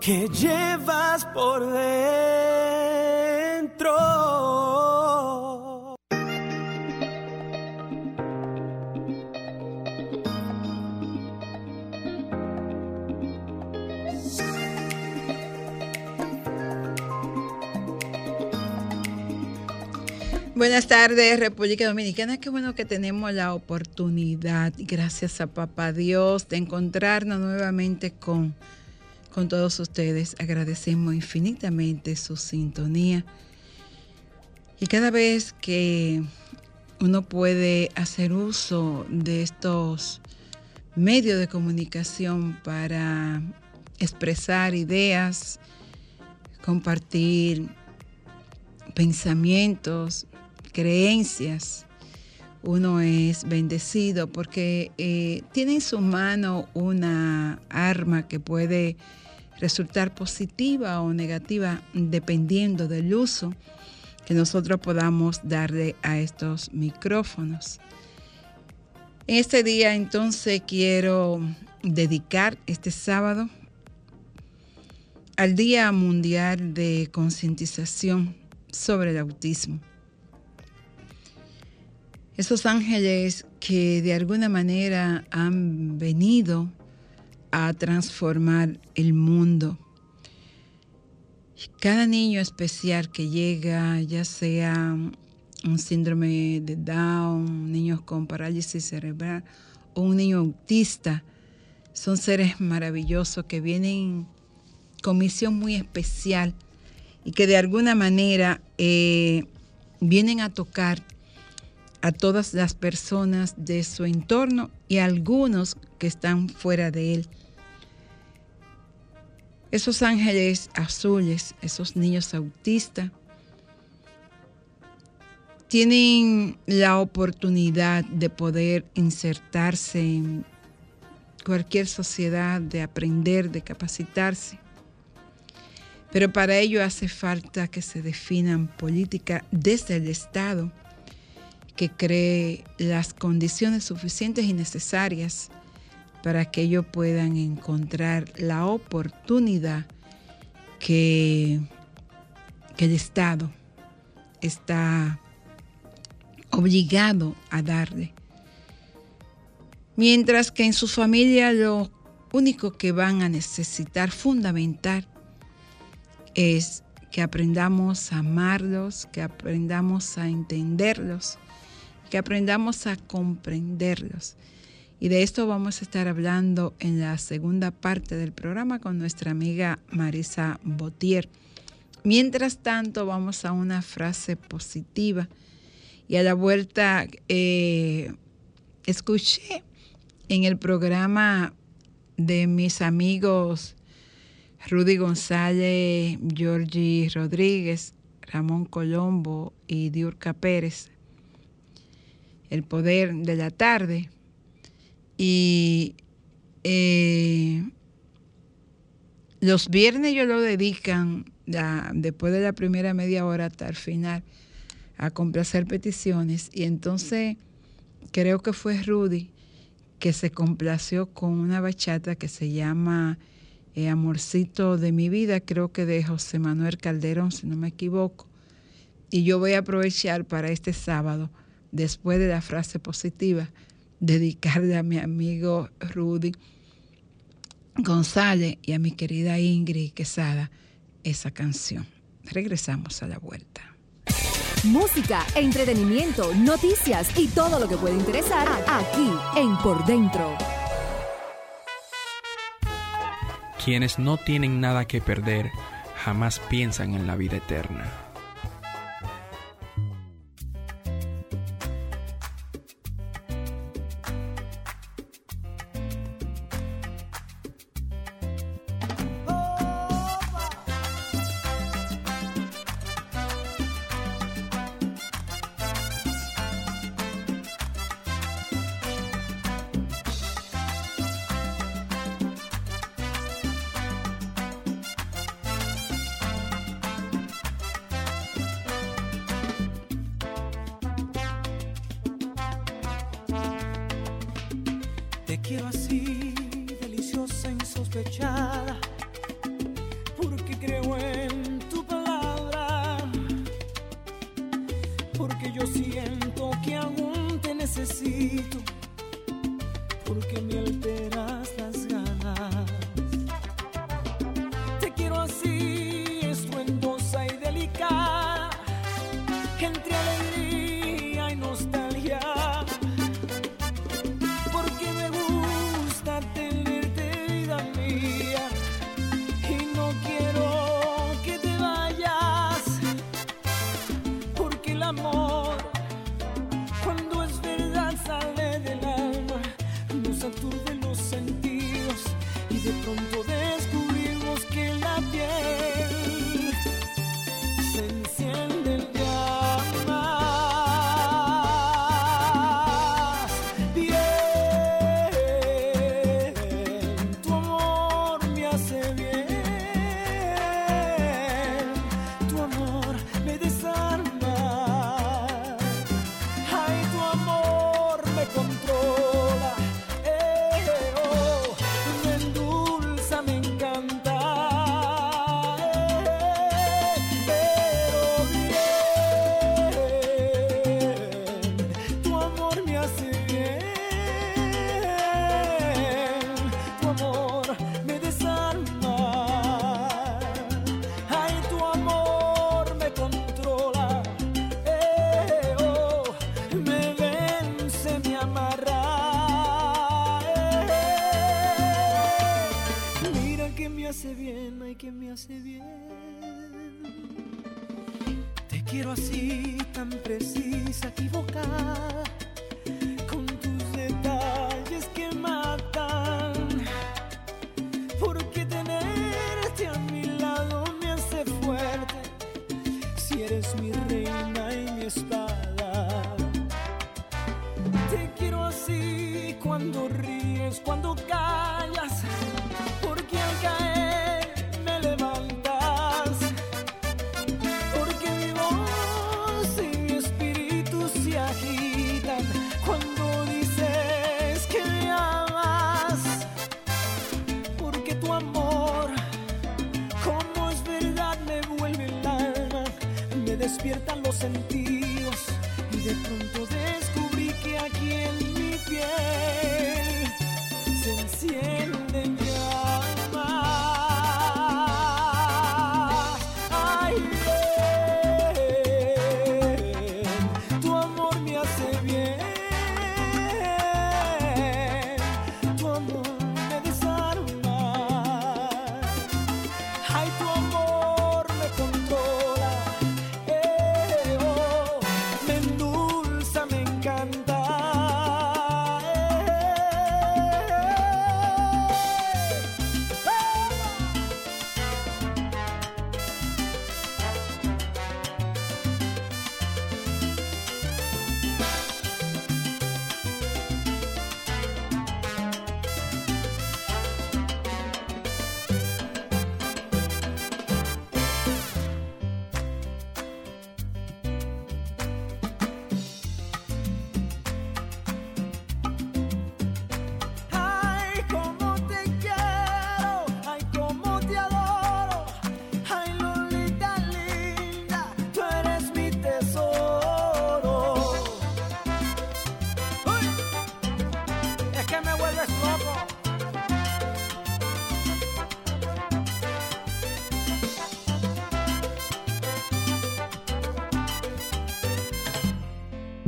que llevas por dentro. Buenas tardes, República Dominicana. Qué bueno que tenemos la oportunidad, gracias a Papá Dios, de encontrarnos nuevamente con, con todos ustedes. Agradecemos infinitamente su sintonía. Y cada vez que uno puede hacer uso de estos medios de comunicación para expresar ideas, compartir pensamientos, creencias, uno es bendecido porque eh, tiene en su mano una arma que puede resultar positiva o negativa dependiendo del uso que nosotros podamos darle a estos micrófonos. En este día entonces quiero dedicar este sábado al Día Mundial de Concientización sobre el Autismo. Esos ángeles que de alguna manera han venido a transformar el mundo. Cada niño especial que llega, ya sea un síndrome de Down, niños con parálisis cerebral o un niño autista, son seres maravillosos que vienen con misión muy especial y que de alguna manera eh, vienen a tocar a todas las personas de su entorno y a algunos que están fuera de él. Esos ángeles azules, esos niños autistas, tienen la oportunidad de poder insertarse en cualquier sociedad, de aprender, de capacitarse. Pero para ello hace falta que se definan políticas desde el Estado que cree las condiciones suficientes y necesarias para que ellos puedan encontrar la oportunidad que, el Estado está obligado a darle. Mientras que en su familia lo único que van a necesitar fundamental es que aprendamos a amarlos, que aprendamos a entenderlos, que aprendamos a comprenderlos. Y de esto vamos a estar hablando en la segunda parte del programa con nuestra amiga Marisa Botier. Mientras tanto, vamos a una frase positiva. Y a la vuelta, eh, escuché en el programa de mis amigos Rudy González, Georgie Rodríguez, Ramón Colombo y Diurca Pérez, El Poder de la Tarde. Y eh, los viernes yo lo dedican, después de la primera media hora hasta el final, a complacer peticiones. Y entonces creo que fue Rudy que se complació con una bachata que se llama eh, Amorcito de mi vida, creo que de José Manuel Calderón, si no me equivoco. Y yo voy a aprovechar para este sábado, después de la frase positiva, dedicarle a mi amigo Rudy González y a mi querida Ingrid Quesada esa canción. Regresamos a la vuelta. Música, entretenimiento, noticias y todo lo que puede interesar aquí en Por Dentro. Quienes no tienen nada que perder jamás piensan en la vida eterna. Te quiero así, deliciosa, insospechada, porque creo en tu palabra, porque yo siento que aún te necesito, despiertan los sentidos y de pronto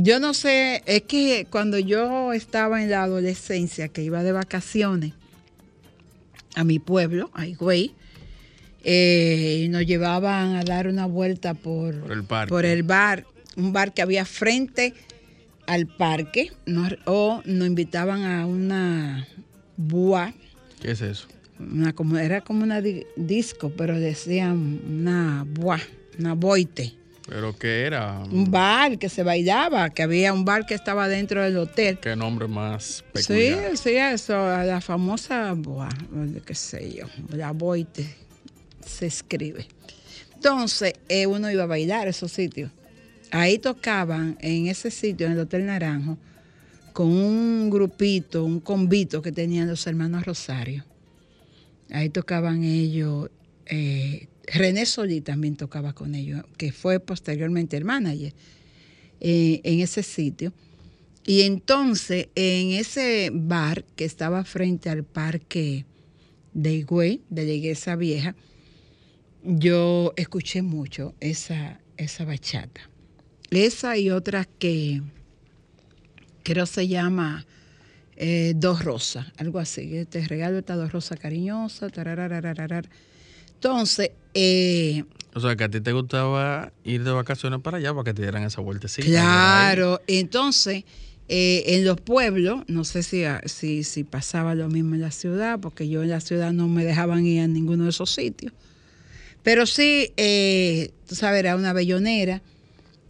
Yo no sé, es que cuando yo estaba en la adolescencia, que iba de vacaciones a mi pueblo, a Higüey, eh, y nos llevaban a dar una vuelta por, Por el por el bar, un bar que había frente al parque, o nos invitaban a una bua, ¿Qué es eso? una, como, era como una di- disco, pero decían una bua, una boite. ¿Pero qué era? Un bar que se bailaba, que había un bar que estaba dentro del hotel. ¿Qué nombre más Sí, peculiar? sí, eso, la famosa, buah, qué sé yo, la boite se escribe. Entonces, eh, uno iba a bailar a esos sitios. Ahí tocaban, en ese sitio, en el Hotel Naranjo, con un grupito, un convito que tenían los hermanos Rosario. Ahí tocaban ellos, eh, René Solí también tocaba con ellos, que fue posteriormente el manager eh, en ese sitio. Y entonces en ese bar que estaba frente al parque de Higüey, de la iglesia vieja, yo escuché mucho esa, esa bachata. Esa y otras que creo se llama eh, Dos Rosas, algo así. Te regalo esta Dos Rosas cariñosa. tarararararar. Entonces, eh, O sea, que a ti te gustaba ir de vacaciones para allá para que te dieran esa vueltecita. Claro, entonces eh, en los pueblos, no sé si, si, si pasaba lo mismo en la ciudad, porque yo en la ciudad no me dejaban ir a ninguno de esos sitios, pero sí, eh, tú sabes, era una bellonera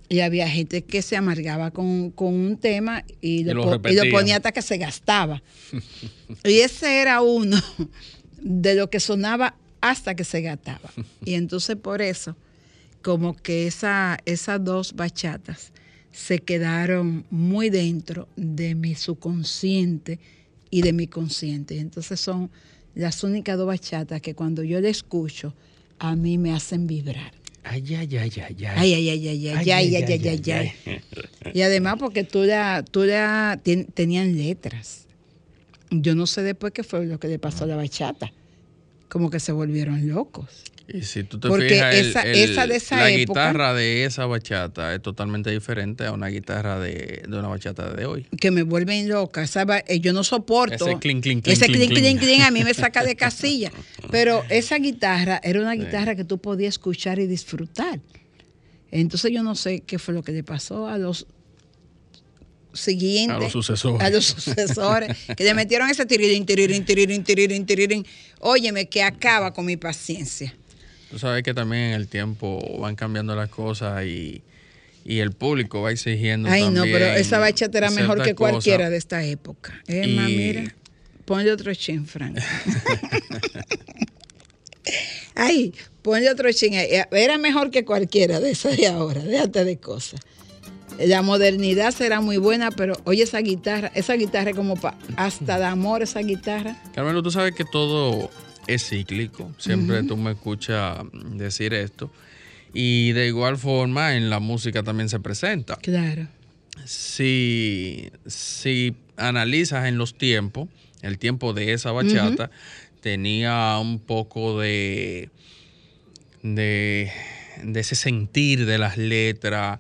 y había gente que se amargaba con, con un tema y lo, lo po- y lo ponía hasta que se gastaba. y ese era uno de lo que sonaba hasta que se gastaba. Y entonces por eso como que esa, esas dos bachatas se quedaron muy dentro de mi subconsciente y de mi consciente. Entonces son las únicas dos bachatas que cuando yo la escucho, a mí me hacen vibrar. Ay, ay, ay, ay, ay. Ay, ay, ay, ay, ay, ay, ay, ay, ay, ay. Y además porque tú la, tú la, tenían letras. Yo no sé después qué fue lo que le pasó a la bachata. Como que se volvieron locos. Y si tú te Porque fijas, el- esa- el- esa de esa la época- guitarra de esa bachata es totalmente diferente a una guitarra de, de una bachata de hoy. que me vuelven loca. esa eh, yo no soporto. Ese clink, clink, clink, Ese clink, clink, clink, clink. clink, a mí me saca de casilla. Pero esa guitarra era una guitarra que tú podías escuchar y disfrutar. Entonces yo no sé qué fue lo que le pasó a los siguientes. A los sucesores. A los sucesores. que le metieron ese tirirín, tirirín, tirirín, tirirín, tirirín. Óyeme, que acaba con mi paciencia. Tú sabes que también en el tiempo van cambiando las cosas y, y el público va exigiendo Ay, no, también pero esa bachata era mejor que cualquiera cosas. de esta época. Emma, Y- mira, ponle otro chin, Frank. Ay, ponle otro chin. ahí. Era mejor que cualquiera de esa de ahora, déjate de cosas. La modernidad será muy buena, pero oye esa guitarra, esa guitarra es como pa, hasta de amor esa guitarra. Carmelo, tú sabes que todo es cíclico. Siempre tú me escuchas decir esto. Y de igual forma en la música también se presenta. Claro. Si, si analizas en los tiempos, el tiempo de esa bachata tenía un poco de, de, de ese sentir de las letras,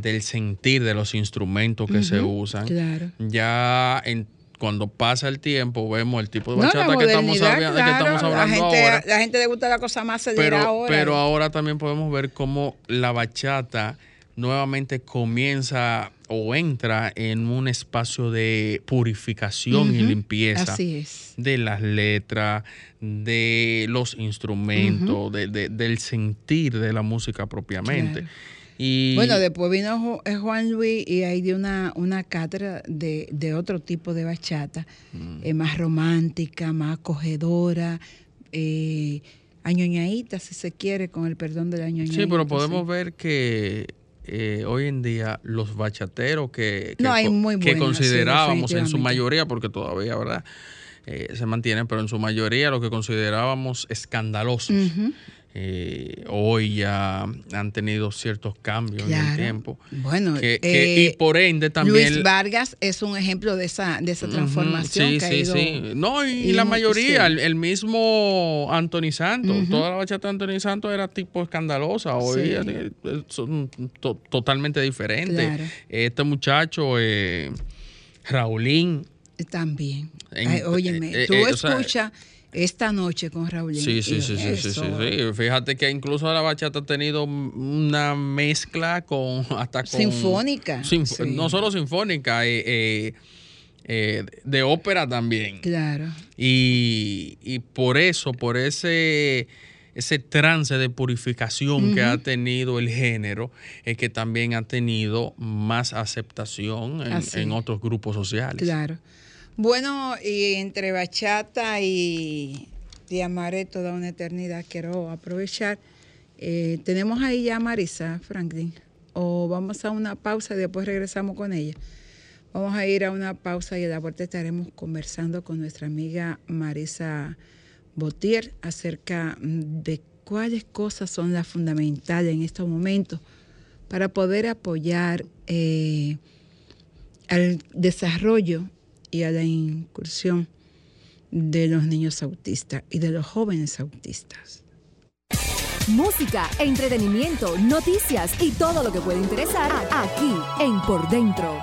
del sentir de los instrumentos que se usan. Claro. Ya en, cuando pasa el tiempo vemos el tipo de No, la bachata que estamos, modernidad, habla- que claro, estamos la hablando gente, ahora. La gente le gusta la cosa más Pero, ahora. pero ahora también podemos ver cómo la bachata nuevamente comienza o entra en un espacio de purificación y limpieza Así es. de las letras, de los instrumentos, de- de- del sentir de la música propiamente. Claro. Y Bueno, después vino Ju- Juan Luis y ahí dio una, una cátedra de, de otro tipo de bachata, Mm. eh, más romántica, más acogedora, eh, añoñadita, si se quiere, con el perdón de la añoñadita. sí, pero podemos sí. ver que eh, hoy en día los bachateros que, que No, hay co- muy que buenos, sí, considerábamos en su mayoría, porque todavía, ¿verdad? Eh, se mantienen, pero en su mayoría lo que considerábamos escandalosos. Eh, hoy ya han tenido ciertos cambios en el tiempo. Bueno, Que- que- eh, y por ende también... Luis Vargas es un ejemplo de esa, de esa transformación sí, que ha sí, ido- sí. No, y, y la mayoría, el, el mismo Anthony Santos, toda la bachata de Anthony Santos era tipo escandalosa, hoy Sí. eh, son to- totalmente diferentes. Claro. Este muchacho, eh, Raulín, También. En- Ay, óyeme, tú o sea, escuchas esta noche con Raúl. Sí, sí, sí, sí, sí. Fíjate que incluso la bachata ha tenido una mezcla con hasta con Sinfónica. No solo sinfónica, eh, eh, eh, de ópera también. Claro. Y, y por eso, por ese, ese trance de purificación que ha tenido el género, es que también ha tenido más aceptación en, Así. en otros grupos sociales. Claro. Bueno, y entre bachata y Te amaré toda una eternidad, quiero aprovechar. Eh, tenemos ahí ya a Marisa Franklin, o vamos a una pausa y después regresamos con ella. Vamos a ir a una pausa y a la vuelta estaremos conversando con nuestra amiga Marisa Botier acerca de cuáles cosas son las fundamentales en estos momentos para poder apoyar eh, al desarrollo y a la incursión de los niños autistas y de los jóvenes autistas. Música, entretenimiento, noticias y todo lo que puede interesar aquí en Por Dentro.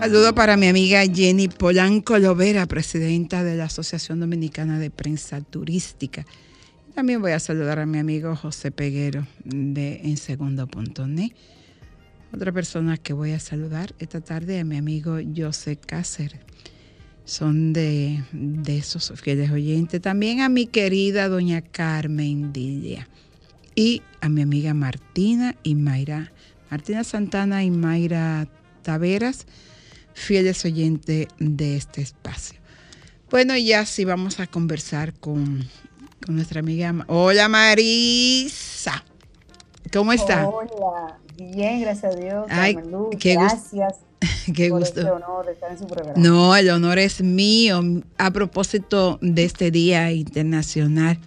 Saludo para mi amiga Jenny Polanco Lovera, presidenta de la Asociación Dominicana de Prensa Turística. También voy a saludar a mi amigo José Peguero de En Segundo Otra persona que voy a saludar esta tarde a mi amigo José Cáceres. Son de, de esos fieles oyentes. También a mi querida doña Carmen Dilla. Y a mi amiga Martina y Mayra. Martina Santana y Mayra Taveras fieles oyentes de este espacio. Bueno, ya sí vamos a conversar con, nuestra amiga. Hola Marisa. ¿Cómo está? Hola, bien, gracias a Dios. Ay, qué gracias. Qué por gusto. Este honor de estar en su programa. No, el honor es mío. A propósito de este Día Internacional,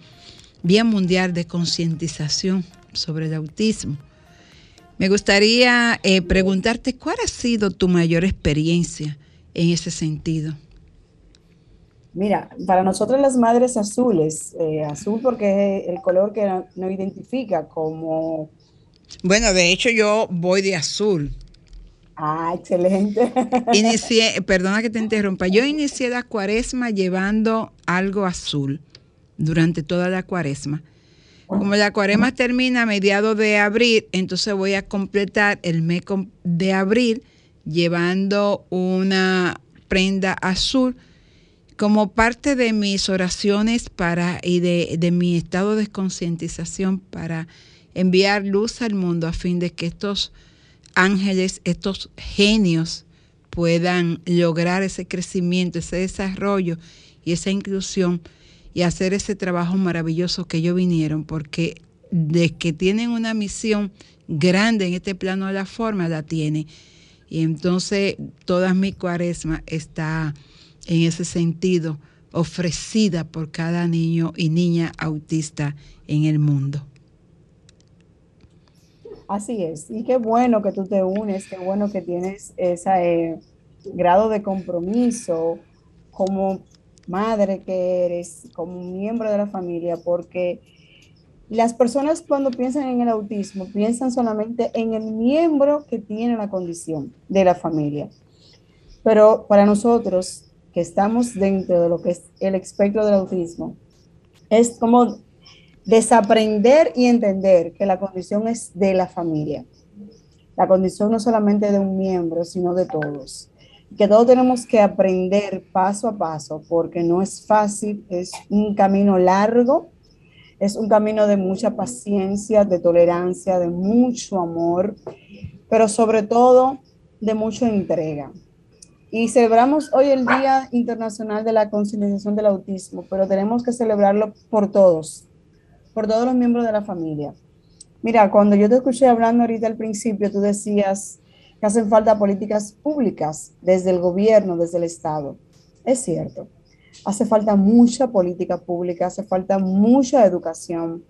Día Mundial de Concientización sobre el Autismo. Me gustaría eh, preguntarte cuál ha sido tu mayor experiencia en ese sentido. Mira, para nosotros las madres azules, eh, azul porque es el color que nos identifica como... Bueno, de hecho yo voy de azul. Ah, excelente. Inicié, perdona que te interrumpa, yo inicié la cuaresma llevando algo azul durante toda la cuaresma como la cuaresma termina a mediados de abril, entonces voy a completar el mes de abril llevando una prenda azul como parte de mis oraciones para y de, mi estado de concientización para enviar luz al mundo a fin de que estos ángeles, estos genios puedan lograr ese crecimiento, ese desarrollo y esa inclusión y hacer ese trabajo maravilloso que ellos vinieron, porque de que tienen una misión grande en este plano de la forma, la tiene. Y entonces toda mi cuaresma está en ese sentido ofrecida por cada niño y niña autista en el mundo. Así es, y qué bueno que tú te unes, qué bueno que tienes ese grado de compromiso como madre que eres, como miembro de la familia, porque las personas cuando piensan en el autismo piensan solamente en el miembro que tiene la condición de la familia. Pero para nosotros estamos dentro de lo que es el espectro del autismo, es como desaprender y entender que la condición es de la familia. La condición no solamente de un miembro, sino de todos que todos tenemos que aprender paso a paso, porque no es fácil, es un camino largo, es un camino de mucha paciencia, de tolerancia, de mucho amor, pero sobre todo de mucha entrega. Y celebramos hoy el Día Internacional de la Concientización del Autismo, pero tenemos que celebrarlo por todos, por todos los miembros de la familia. Mira, cuando yo te escuché hablando ahorita al principio, tú decías, que hacen falta políticas públicas desde el gobierno, desde el Estado. Es cierto, hace falta mucha política pública, hace falta mucha educación,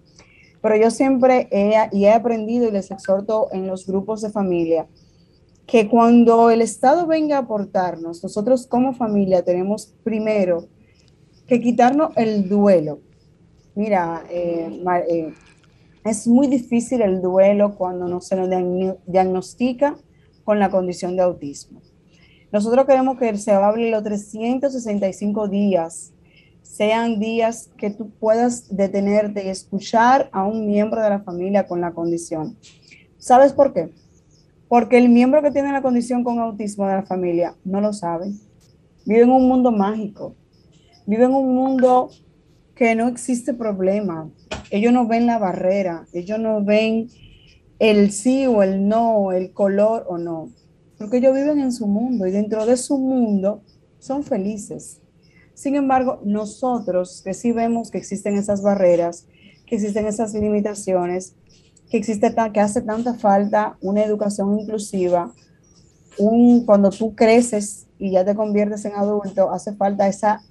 pero yo siempre he, he aprendido y les exhorto en los grupos de familia que cuando el Estado venga a aportarnos, nosotros como familia tenemos primero que quitarnos el duelo. Mira, eh, eh, es muy difícil el duelo cuando no se nos diagnostica con la condición de autismo. Nosotros queremos que se hable los 365 días sean días que tú puedas detenerte y escuchar a un miembro de la familia con la condición. ¿Sabes por qué? Porque el miembro que tiene la condición con autismo de la familia no lo sabe. Vive en un mundo mágico. Vive en un mundo que no existe problema. Ellos no ven la barrera. Ellos no ven el sí o el no, el color o no, porque ellos viven en su mundo y dentro de su mundo son felices. Sin embargo, nosotros que sí vemos que existen esas barreras, que existen esas limitaciones, que existe, que hace tanta falta una educación inclusiva. Un, cuando tú creces y ya te conviertes en adulto, hace falta esa,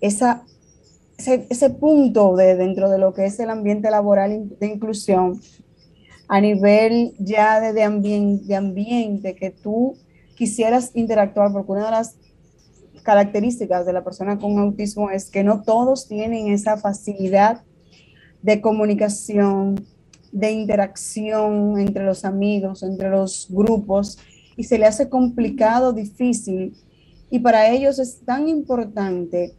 esa, ese, punto de, dentro de lo que es el ambiente laboral de inclusión a nivel ya de, de, ambiente, de ambiente que tú quisieras interactuar, porque una de las características de la persona con autismo es que no todos tienen esa facilidad de comunicación, de interacción entre los amigos, entre los grupos, y se le hace complicado, difícil. Y para ellos es tan importante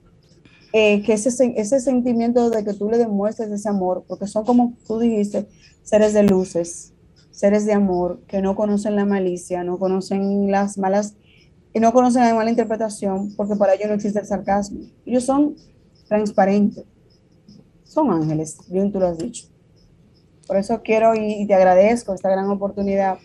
eh, que ese, ese sentimiento de que tú le demuestres ese amor, porque son como tú dijiste, seres de luces, seres de amor, que no conocen la malicia, no conocen las malas, y no conocen la mala interpretación, porque para ellos no existe el sarcasmo. Ellos son transparentes, son ángeles, bien tú lo has dicho. Por eso quiero y te agradezco esta gran oportunidad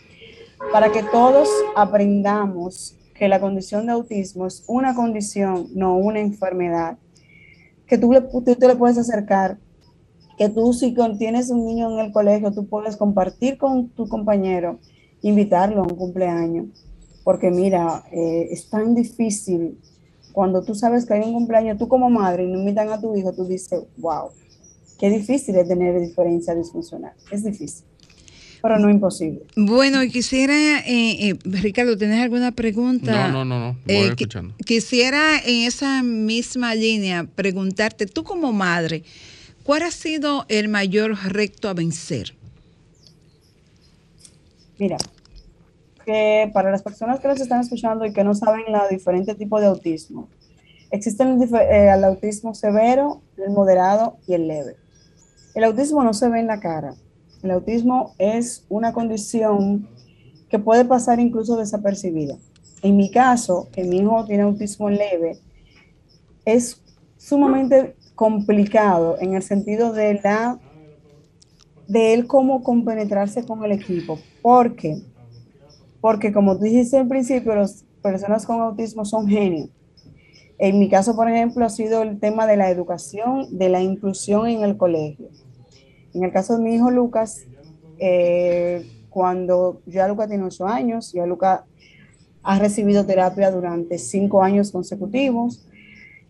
para que todos aprendamos que la condición de autismo es una condición, no una enfermedad, que tú, te le puedes acercar, que tú si tienes un niño en el colegio, tú puedes compartir con tu compañero, invitarlo a un cumpleaños, porque mira, eh, es tan difícil. Cuando tú sabes que hay un cumpleaños, tú como madre y no invitan a tu hijo, tú dices, wow, qué difícil es tener diferencia disfuncional, es difícil pero no imposible. Bueno, quisiera, eh, eh, Ricardo, ¿tienes alguna pregunta? No, no, no, no. Voy eh, escuchando. Quisiera en esa misma línea preguntarte, tú como madre, ¿cuál ha sido el mayor reto a vencer? Mira, que para las personas que nos están escuchando y que no saben los diferentes tipos de autismo, existen el autismo severo, el moderado y el leve. El autismo no se ve en la cara, el autismo es una condición que puede pasar incluso desapercibida. En mi caso, que mi hijo tiene autismo leve, es sumamente complicado en el sentido de la de él cómo compenetrarse con el equipo. ¿Por qué? Porque como tú dijiste al principio, las personas con autismo son genios. En mi caso, por ejemplo, ha sido el tema de la educación, de la inclusión en el colegio. En el caso de mi hijo Lucas, eh, cuando ya Lucas tiene ocho años, ya Lucas ha recibido terapia durante cinco años consecutivos.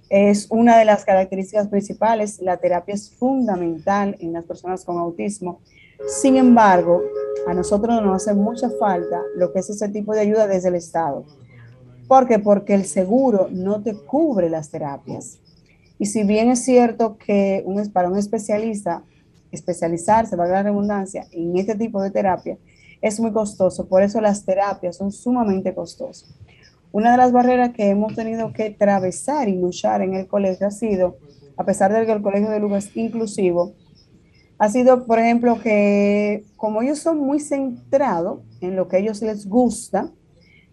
Es una de las características principales. La terapia es fundamental en las personas con autismo. Sin embargo, a nosotros nos hace mucha falta lo que es ese tipo de ayuda desde el Estado. ¿Por qué? Porque el seguro no te cubre las terapias. Y si bien es cierto que un, para un especialista especializarse, valga la redundancia, en este tipo de terapia es muy costoso. Por eso las terapias son sumamente costosas. Una de las barreras que hemos tenido que atravesar y luchar en el colegio ha sido, a pesar de que el colegio de Lucas es inclusivo, ha sido, por ejemplo, que como ellos son muy centrados en lo que a ellos les gusta,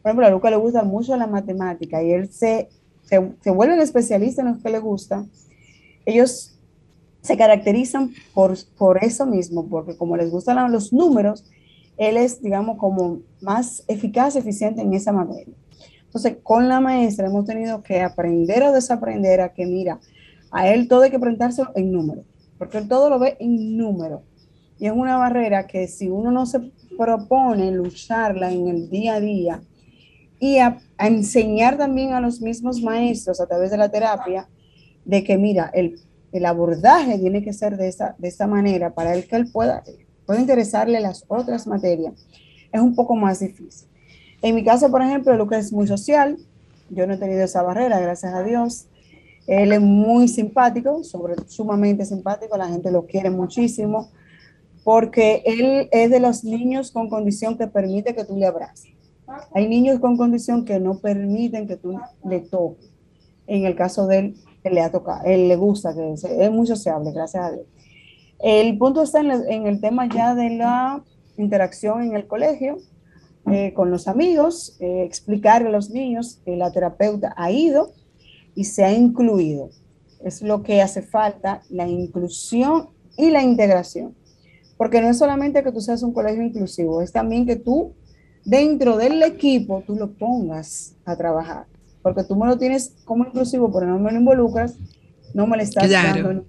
por ejemplo, a Lucas le gusta mucho la matemática y él se, se, se vuelve especialista en lo que le gusta, ellos se caracterizan por, por eso mismo, porque como les gustan los números, él es, digamos, como más eficaz, eficiente en esa materia. Entonces, con la maestra hemos tenido que aprender o desaprender a que, mira, a él todo hay que presentarse en número, porque él todo lo ve en número. Y es una barrera que si uno no se propone lucharla en el día a día y a enseñar también a los mismos maestros a través de la terapia, de que, mira, el el abordaje tiene que ser de esa, de esa manera para el que él pueda, pueda interesarle las otras materias, es un poco más difícil. En mi caso, por ejemplo, Lucas es muy social, yo no he tenido esa barrera, gracias a Dios. Él es muy simpático, sumamente simpático, la gente lo quiere muchísimo, porque él es de los niños con condición que permite que tú le abraces. Hay niños con condición que no permiten que tú le toques. En el caso de él, le ha tocado, él le gusta, que es, muy sociable, gracias a Dios. El punto está en, el tema ya de la interacción en el colegio eh, con los amigos, eh, explicarle a los niños que la terapeuta ha ido y se ha incluido. Es lo que hace falta, la inclusión y la integración. Porque no es solamente que tú seas un colegio inclusivo, es también que tú dentro del equipo tú lo pongas a trabajar porque tú me lo tienes como inclusivo, pero no me lo involucras, no me le estás dando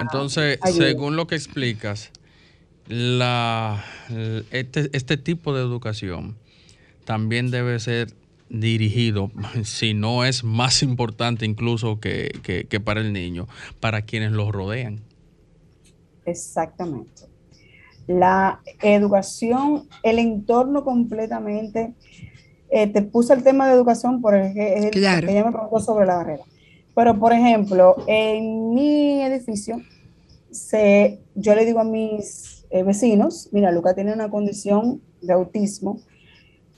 Entonces, según lo que explicas, la, este, este tipo de educación también debe ser dirigido, si no es más importante incluso que, que para el niño, para quienes lo rodean. Exactamente. La educación, el entorno completamente. Eh, te puse el tema de educación por el, que ella me preguntó sobre la barrera. Pero, por ejemplo, en mi edificio, se, yo le digo a mis eh, vecinos, mira, Luca tiene una condición de autismo,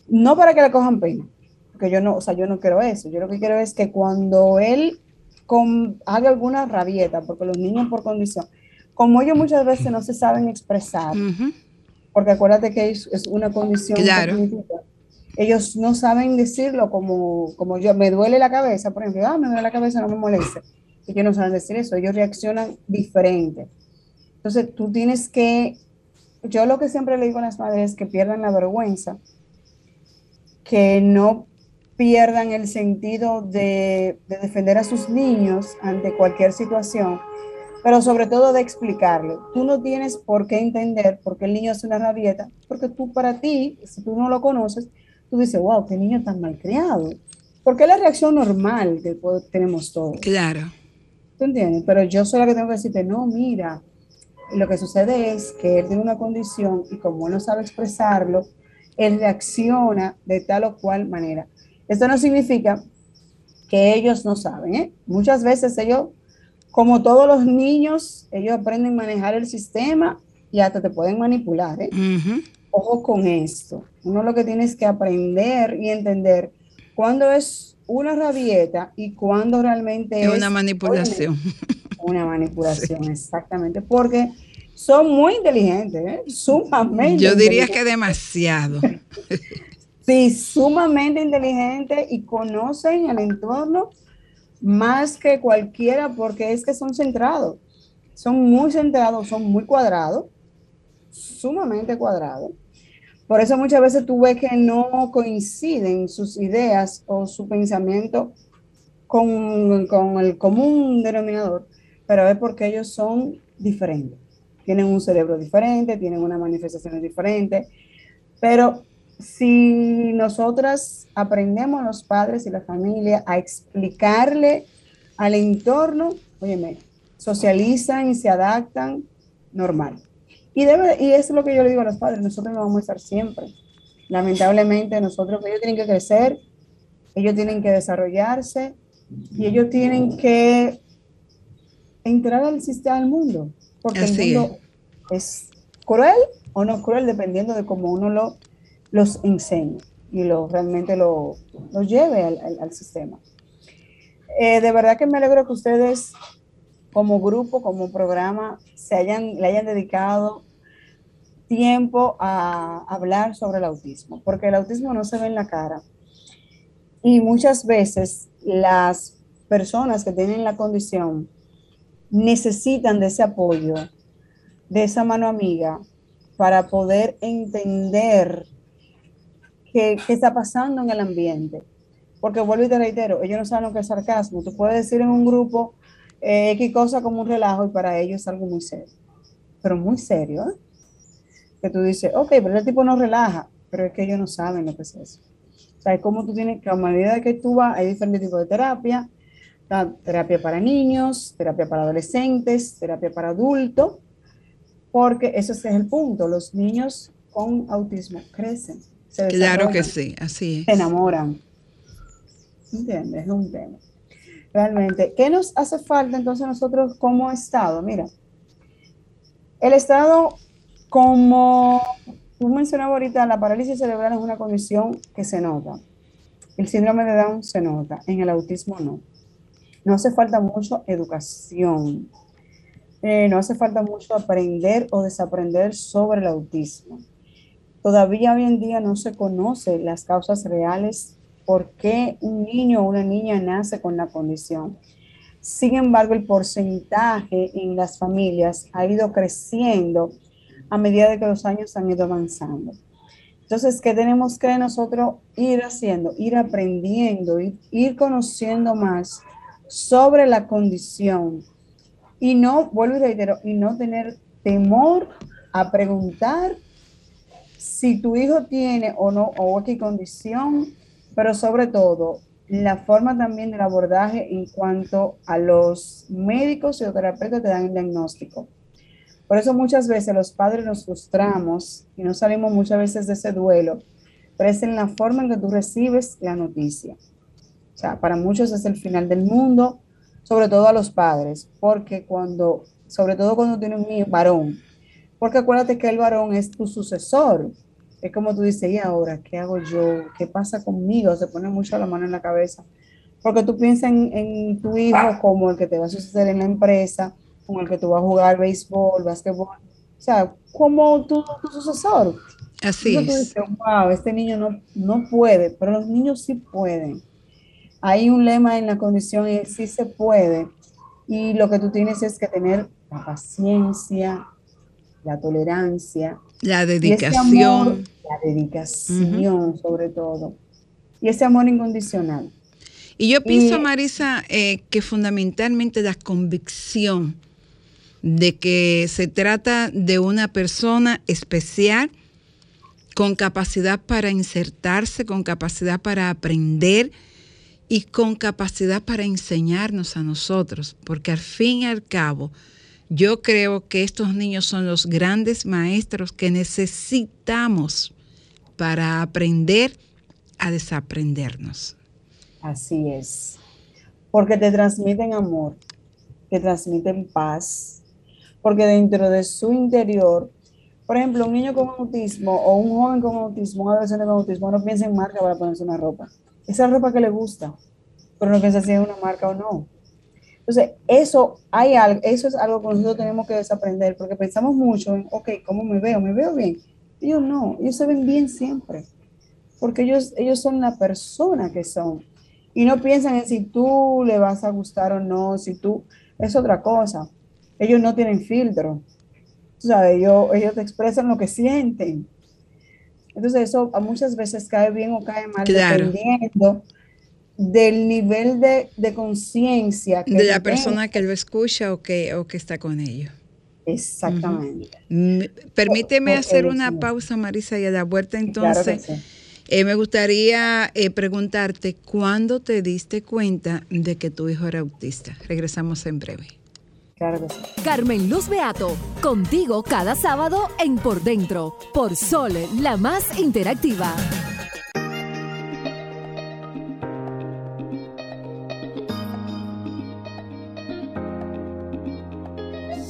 no para que le cojan pena, porque yo no, o sea, yo no quiero eso. Yo lo que quiero es que cuando él haga alguna rabieta, porque los niños por condición, como ellos muchas veces no se saben expresar, porque acuérdate que es, una condición claro. Ellos no saben decirlo como, como yo, me duele la cabeza, por ejemplo, ah, me duele la cabeza, no me moleste. Ellos no saben decir eso, ellos reaccionan diferente. Entonces tú tienes que, yo lo que siempre le digo a las madres es que pierdan la vergüenza, que no pierdan el sentido de, de defender a sus niños ante cualquier situación, pero sobre todo de explicarle. Tú no tienes por qué entender por qué el niño hace una rabieta, porque tú para ti, si tú no lo conoces, tú dices, wow, qué niño tan malcriado. Porque es la reacción normal que tenemos todos. Claro. ¿Tú entiendes? Pero yo soy la que tengo que decirte, no, mira, lo que sucede es que él tiene una condición y como él no sabe expresarlo, él reacciona de tal o cual manera. Esto no significa que ellos no saben, ¿eh? Muchas veces ellos como todos los niños, ellos aprenden a manejar el sistema y hasta te pueden manipular. ¿eh? Ojo con esto. Uno lo que tienes que aprender y entender cuándo es una rabieta y cuándo realmente es, una manipulación. una manipulación, exactamente. Porque son muy inteligentes, ¿eh? sumamente. Yo diría que demasiado. sí, sumamente inteligentes y conocen el entorno más que cualquiera porque es que son centrados, son muy centrados, son muy cuadrados, sumamente cuadrados. Por eso muchas veces tú ves que no coinciden sus ideas o su pensamiento con, con el común denominador, pero es porque ellos son diferentes. Tienen un cerebro diferente, tienen una manifestación diferente, pero si nosotras aprendemos los padres y la familia a explicarle al entorno, óyeme, socializan y se adaptan normal. Y, debe, y eso es lo que yo le digo a los padres, nosotros no vamos a estar siempre. Lamentablemente nosotros, ellos tienen que crecer, ellos tienen que desarrollarse y ellos tienen que entrar al sistema del mundo, porque el mundo es cruel o no cruel dependiendo de cómo uno lo los enseñe y lo, realmente lo, lleve al, sistema. Eh, de verdad que me alegro que ustedes como grupo, como programa, se hayan, le hayan dedicado tiempo a hablar sobre el autismo, porque el autismo no se ve en la cara. Y muchas veces las personas que tienen la condición necesitan de ese apoyo, de esa mano amiga, para poder entender qué, está pasando en el ambiente. Porque vuelvo y te reitero, ellos no saben lo que es sarcasmo. Tú puedes decir en un grupo eh, X cosa como un relajo y para ellos es algo muy serio. Pero muy serio, ¿eh? Que tú dices, ok, pero el tipo no relaja, pero es que ellos no saben lo que es eso. O sea, es como tú tienes que a medida que tú vas, hay diferentes tipos de terapia, terapia para niños, terapia para adolescentes, terapia para adultos, porque ese es el punto. Los niños con autismo crecen claro que sí, así es. Se enamoran. ¿Entiendes? Es un tema. Realmente, ¿qué nos hace falta entonces nosotros como Estado? Mira, el Estado, como tú mencionabas ahorita, la parálisis cerebral es una condición que se nota. El síndrome de Down se nota, en el autismo no. No hace falta mucho educación. Eh, no hace falta mucho aprender o desaprender sobre el autismo. Todavía hoy en día no se conocen las causas reales por qué un niño o una niña nace con la condición. Sin embargo, el porcentaje en las familias ha ido creciendo a medida de que los años han ido avanzando. Entonces, ¿qué tenemos que nosotros ir haciendo? Ir aprendiendo, ir, ir conociendo más sobre la condición y no, vuelvo y reitero, y no tener temor a preguntar si tu hijo tiene o no, o qué condición, pero sobre todo la forma también del abordaje en cuanto a los médicos y los terapeutas que dan el diagnóstico. Por eso muchas veces los padres nos frustramos y no salimos muchas veces de ese duelo, pero es en la forma en que tú recibes la noticia. O sea, para muchos es el final del mundo, sobre todo a los padres, porque cuando, sobre todo cuando tienes un varón, porque acuérdate que el varón es tu sucesor. Es como tú dices, ¿y ahora qué hago yo? ¿Qué pasa conmigo? Se pone mucho la mano en la cabeza. Porque tú piensas en, tu hijo como el que te va a suceder en la empresa, con el que tú vas a jugar béisbol, básquetbol. O sea, como tu, sucesor. Así es. Tú dices, wow, este niño no, no puede, pero los niños sí pueden. Hay un lema en la condición sí se puede. Y lo que tú tienes es que tener la paciencia, la tolerancia. La dedicación. la dedicación sobre todo. Y ese amor incondicional. Y yo pienso, Marisa, eh, que fundamentalmente la convicción de que se trata de una persona especial con capacidad para insertarse, con capacidad para aprender y con capacidad para enseñarnos a nosotros, porque al fin y al cabo, yo creo que estos niños son los grandes maestros que necesitamos para aprender a desaprendernos. Así es, porque te transmiten amor, te transmiten paz, porque dentro de su interior, por ejemplo, un niño con autismo o un joven con autismo, un adolescente con autismo, no piensa en marca para ponerse una ropa. Esa ropa que le gusta, pero no piensa si es una marca o no. Entonces, eso, hay algo, eso es algo que nosotros tenemos que desaprender, porque pensamos mucho en, ok, ¿cómo me veo? ¿Me veo bien? Ellos no, ellos se ven bien siempre, porque ellos, ellos son la persona que son. Y no piensan en si tú le vas a gustar o no, si tú, es otra cosa. Ellos no tienen filtro. Tú sabes, ellos, ellos te expresan lo que sienten. Entonces eso muchas veces cae bien o cae mal, dependiendo del nivel de, de conciencia. De la persona que lo escucha o que, o que está con ellos. Exactamente. Permíteme hacer una pausa, Marisa, y a la vuelta entonces. Eh, me gustaría eh, preguntarte, ¿cuándo te diste cuenta de que tu hijo era autista? Regresamos en breve. Claro Carmen Luz Beato, contigo cada sábado en Por Dentro, por Sol, la más interactiva.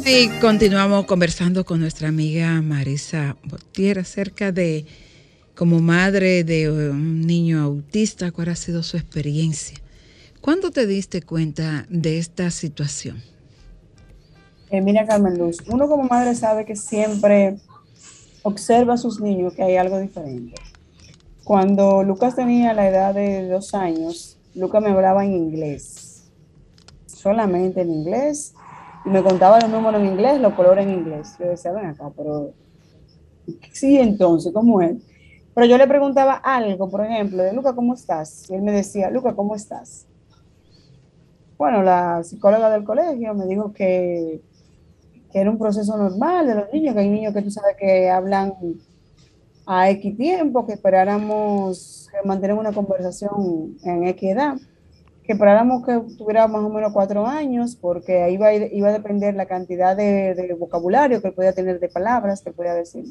Y continuamos conversando con nuestra amiga Marisa Botier acerca de, como madre de un niño autista, cuál ha sido su experiencia. ¿Cuándo te diste cuenta de esta situación? Eh, mira, Carmen Luz, uno como madre sabe que siempre observa a sus niños que hay algo diferente. Cuando Lucas tenía la edad de dos años, Lucas me hablaba en inglés, solamente en inglés, me contaba los números en inglés, los colores en inglés. Yo decía, ven acá, pero sí, entonces, ¿cómo es? Pero yo le preguntaba algo, por ejemplo, de Luca, ¿cómo estás? Y él me decía, Luca, ¿cómo estás? Bueno, la psicóloga del colegio me dijo que, que era un proceso normal de los niños, que hay niños que tú sabes que hablan a X tiempo, que esperáramos que mantener una conversación en X edad que esperáramos que tuviera más o menos cuatro años, porque ahí iba, iba a depender la cantidad de, vocabulario que podía tener de palabras que podía decir.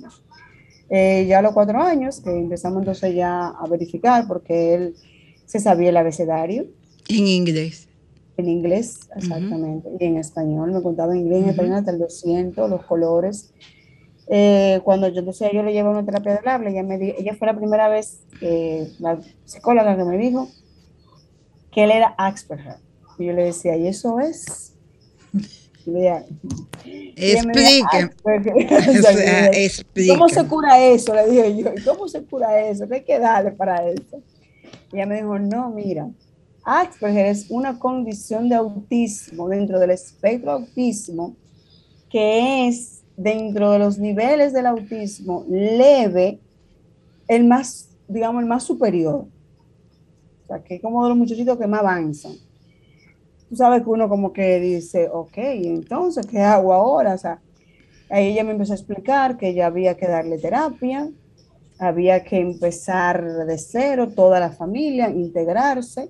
Eh, ya a los cuatro años, que empezamos entonces ya a verificar, porque él se sabía el abecedario. En inglés. En inglés, exactamente. Y en español, me contaba en inglés, en español hasta el 200, los colores. Eh, cuando yo entonces yo le llevé una terapia del habla, ella, me ella fue la primera vez, eh, la psicóloga que me dijo, que él era Asperger. Y yo le decía, ¿y eso es? explique. ¿Cómo se cura eso? Le dije yo, ¿cómo se cura eso? ¿Qué hay que darle para eso? Y ella me dijo, no, mira, Asperger es una condición de autismo dentro del espectro autismo que es dentro de los niveles del autismo leve, el más, digamos, el más superior sea, que es como de los muchachitos que más avanzan. Tú sabes que uno como que dice, ok, entonces, ¿qué hago ahora? O sea, Ahí ella me empezó a explicar que ya había que darle terapia, había que empezar de cero, toda la familia, integrarse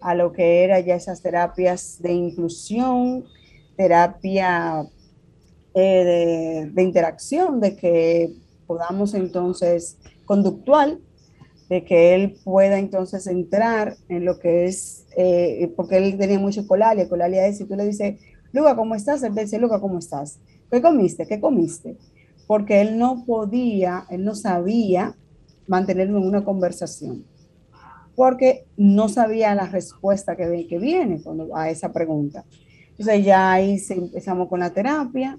a lo que era ya esas terapias de inclusión, terapia eh, de, interacción, de que podamos entonces conductual, de que él pueda entonces entrar en lo que es, eh, porque él tenía mucho colalia, colalia es si tú le dices, Luca, ¿cómo estás? Él dice, Luca, ¿cómo estás? ¿Qué comiste? ¿Qué comiste? Porque él no podía, él no sabía mantenerme en una conversación, porque no sabía la respuesta que, que viene a esa pregunta. Entonces ya ahí empezamos con la terapia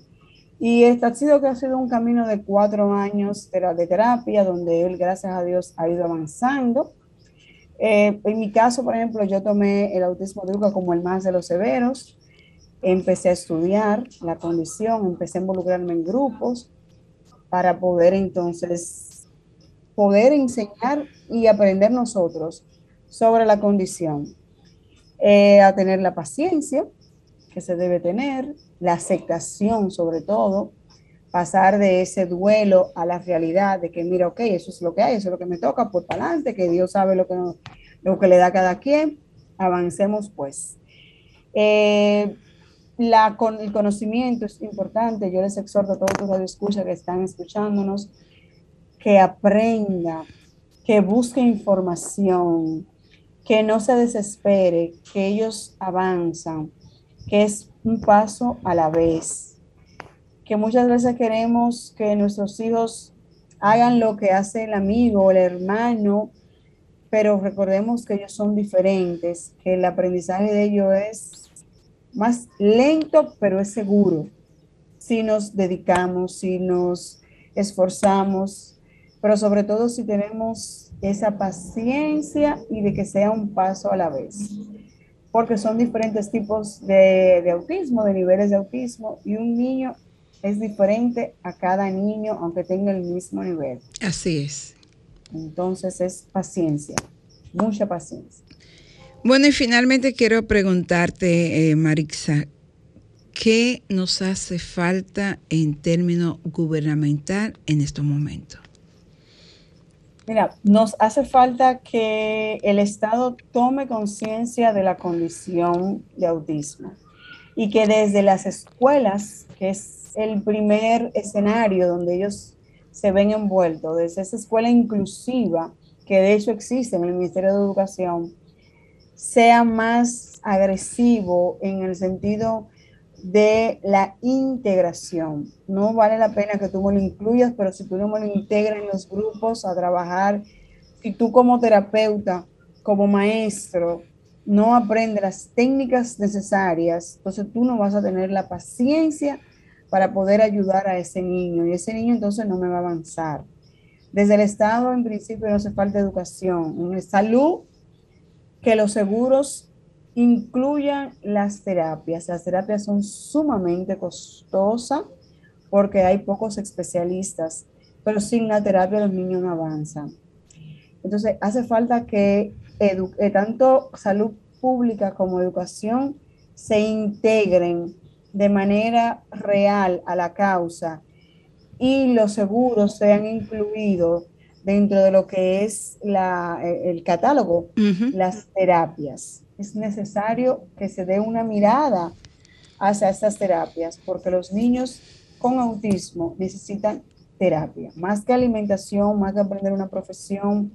y este ha sido que ha sido un camino de cuatro años de terapia donde él, gracias a Dios, ha ido avanzando. Eh, en mi caso, por ejemplo, yo tomé el autismo de Luca como el más de los severos empecé a estudiar la condición, empecé a involucrarme en grupos para poder entonces poder enseñar y aprender nosotros sobre la condición, eh, a tener la paciencia que se debe tener, la aceptación sobre todo, pasar de ese duelo a la realidad de que mira, ok, eso es lo que hay, eso es lo que me toca, por para adelante, que Dios sabe lo que, lo que le da a cada quien, avancemos pues. Eh, la, con, el conocimiento es importante. Yo les exhorto a todos los escucha que están escuchándonos que aprenda, que busque información, que no se desespere, que ellos avanzan, que es un paso a la vez. Que muchas veces queremos que nuestros hijos hagan lo que hace el amigo o el hermano, pero recordemos que ellos son diferentes, que el aprendizaje de ellos es más lento, pero es seguro. Si nos dedicamos, si nos esforzamos, pero sobre todo si tenemos esa paciencia y de que sea un paso a la vez. Porque son diferentes tipos de, de autismo, de niveles de autismo, y un niño es diferente a cada niño, aunque tenga el mismo nivel. Así es. Entonces es paciencia, mucha paciencia. Bueno, y finalmente quiero preguntarte, eh, Marixa, ¿qué nos hace falta en términos gubernamental en estos momentos? Mira, nos hace falta que el Estado tome conciencia de la condición de autismo y que desde las escuelas, que es el primer escenario donde ellos se ven envueltos, desde esa escuela inclusiva que de hecho existe en el Ministerio de Educación, sea más agresivo en el sentido de la integración. No vale la pena que tú me lo incluyas, pero si tú no me lo integras en los grupos a trabajar, si tú como terapeuta, como maestro, no aprendes las técnicas necesarias, entonces tú no vas a tener la paciencia para poder ayudar a ese niño y ese niño entonces no me va a avanzar. Desde el Estado, en principio, no hace falta educación. En salud, que los seguros incluyan las terapias. Las terapias son sumamente costosas porque hay pocos especialistas, pero sin la terapia los niños no avanzan. Entonces, hace falta que eh, tanto salud pública como educación se integren de manera real a la causa y los seguros sean incluidos dentro de lo que es la, eh, el catálogo, las terapias. Es necesario que se dé una mirada hacia estas terapias, porque los niños con autismo necesitan terapia, más que alimentación, más que aprender una profesión,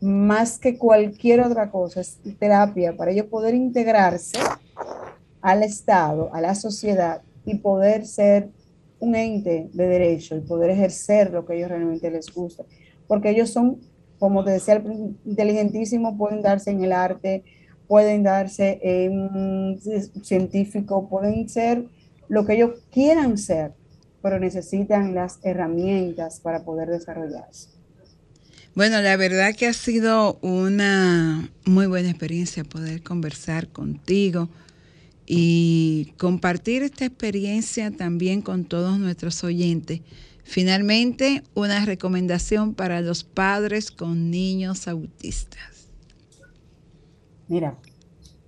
más que cualquier otra cosa, es terapia para ellos poder integrarse al Estado, a la sociedad y poder ser un ente de derecho y poder ejercer lo que a ellos realmente les gusta. Porque ellos son, como te decía, inteligentísimos, pueden darse en el arte, pueden darse en científico, pueden ser lo que ellos quieran ser, pero necesitan las herramientas para poder desarrollarse. Bueno, la verdad que ha sido una muy buena experiencia poder conversar contigo y compartir esta experiencia también con todos nuestros oyentes Finalmente, una recomendación para los padres con niños autistas. Mira,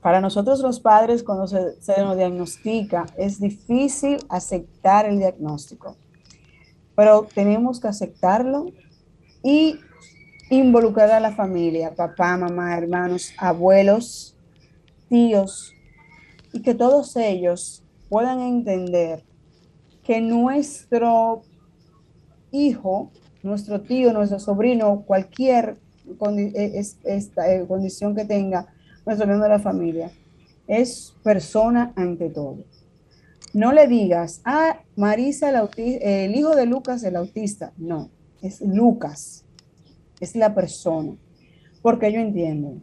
para nosotros los padres cuando se, nos diagnostica es difícil aceptar el diagnóstico. pero tenemos que aceptarlo y involucrar a la familia, papá, mamá, hermanos, abuelos, tíos, y que todos ellos puedan entender que nuestro hijo, nuestro tío, nuestro sobrino, cualquier esta, eh, condición que tenga de la familia, es persona ante todo. No le digas, ah, Marisa, el, hijo de Lucas, el autista. No, es Lucas, es la persona, porque ellos entienden.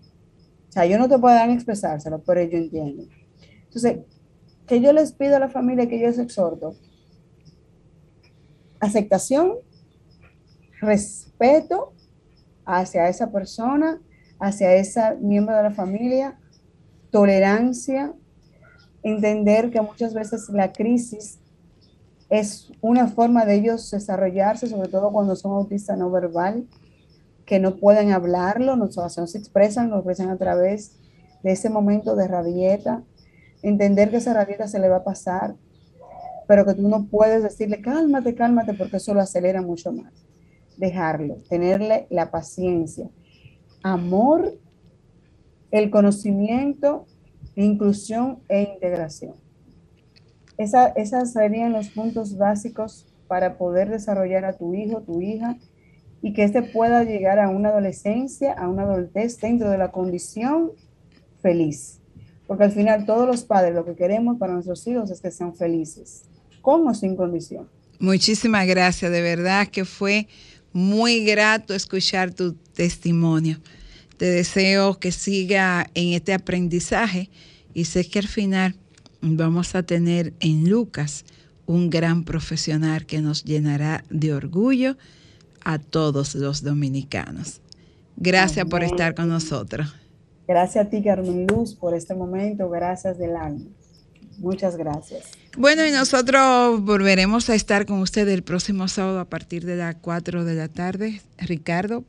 O sea, yo no te puedo expresárselo, pero ellos entienden. Entonces, que yo les pido a la familia que yo les exhorto, aceptación, respeto hacia esa persona, hacia esa miembro de la familia, tolerancia, entender que muchas veces la crisis es una forma de ellos desarrollarse, sobre todo cuando son autistas no verbal, que no pueden hablarlo, no, se expresan, lo expresan a través de ese momento de rabieta, entender que esa rabieta se le va a pasar, pero que tú no puedes decirle, cálmate, cálmate, porque eso lo acelera mucho más. Dejarlo, tenerle la paciencia, amor, el conocimiento, inclusión e integración. Esa, esas serían los puntos básicos para poder desarrollar a tu hijo, tu hija, y que éste pueda llegar a una adolescencia, a una adultez dentro de la condición feliz. Porque al final todos los padres lo que queremos para nuestros hijos es que sean felices, con sin condición. Muchísimas gracias, de verdad que fue muy grato escuchar tu testimonio. Te deseo que siga en este aprendizaje y sé que al final vamos a tener en Lucas un gran profesional que nos llenará de orgullo a todos los dominicanos. Gracias por estar con nosotros. Gracias a ti, Carmen Luz, por este momento. Gracias del alma. Muchas gracias. Bueno, y nosotros volveremos a estar con usted el próximo sábado a partir de las 4 de la tarde. Ricardo,